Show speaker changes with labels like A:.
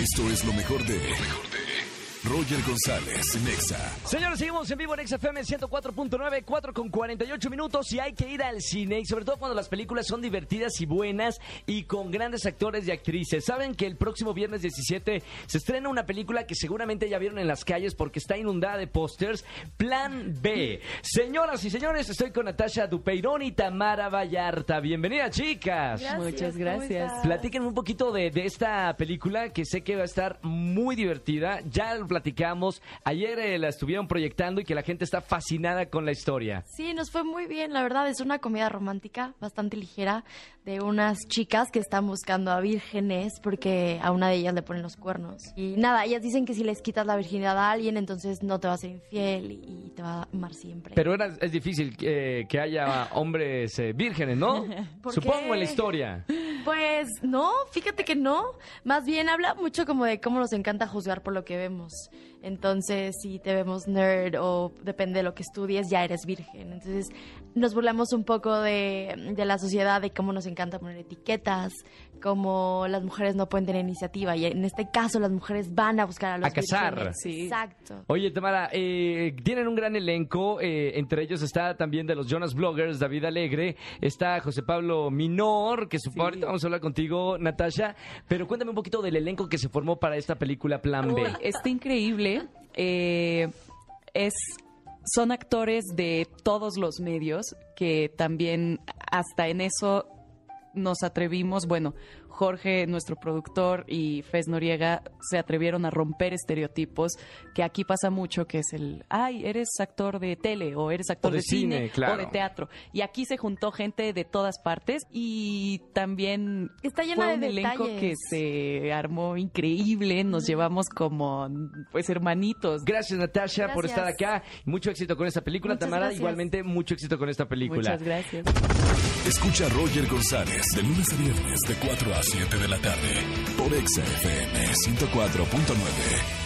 A: Esto es lo mejor de. Roger González, Nexa.
B: Señores, seguimos en vivo en XFM 104.9, 4 con 48 minutos y hay que ir al cine y sobre todo cuando las películas son divertidas y buenas y con grandes actores y actrices. Saben que el próximo viernes 17 se estrena una película que seguramente ya vieron en las calles porque está inundada de pósters, Plan B. Señoras y señores, estoy con Natasha Dupeirón y Tamara Vallarta. Bienvenidas, chicas.
C: Muchas gracias.
B: Platíquenme un poquito de, de esta película que sé que va a estar muy divertida. Ya lo platicamos. Ayer eh, la estuvieron proyectando y que la gente está fascinada con la historia.
C: Sí, nos fue muy bien, la verdad. Es una comedia romántica bastante ligera de unas chicas que están buscando a vírgenes porque a una de ellas le ponen los cuernos. Y nada, ellas dicen que si les quitas la virginidad a alguien, entonces no te va a ser infiel y te va a amar siempre.
B: Pero era- es difícil eh, que haya hombres eh, vírgenes, ¿no?
C: ¿Por
B: Supongo
C: qué?
B: en la historia.
C: Pues no, fíjate que no. Más bien habla mucho como de cómo nos encanta juzgar por lo que vemos. Entonces, si te vemos nerd o depende de lo que estudies, ya eres virgen. Entonces, nos burlamos un poco de, de la sociedad, de cómo nos encanta poner etiquetas, cómo las mujeres no pueden tener iniciativa. Y en este caso, las mujeres van a buscar a los
B: A
C: vírgenes.
D: Sí.
C: Exacto.
B: Oye, Tamara, eh, tienen un gran elenco. eh, entre ellos está también de los Jonas Bloggers, David Alegre. Está José Pablo Minor, que supongo ahorita vamos hablar contigo, Natasha. Pero cuéntame un poquito del elenco que se formó para esta película Plan B.
D: Está increíble. Eh, es, son actores de todos los medios que también hasta en eso nos atrevimos, bueno, Jorge, nuestro productor, y Fez Noriega se atrevieron a romper estereotipos, que aquí pasa mucho, que es el, ay, eres actor de tele, o eres actor
B: O de
D: de, cine,
B: cine, claro.
D: o de teatro. Y aquí se juntó gente de todas partes y también
C: Está llena
D: fue
C: de
D: un elenco
C: detalles.
D: que se armó increíble, nos llevamos como pues hermanitos.
B: Gracias, Natasha, por estar acá. Mucho éxito con esta película.
C: Muchas
B: Tamara,
C: gracias.
B: igualmente, mucho éxito con esta película.
D: Muchas gracias.
A: Escucha a Roger González de lunes a viernes de 4 a 7 de la tarde por Exa FM 104.9.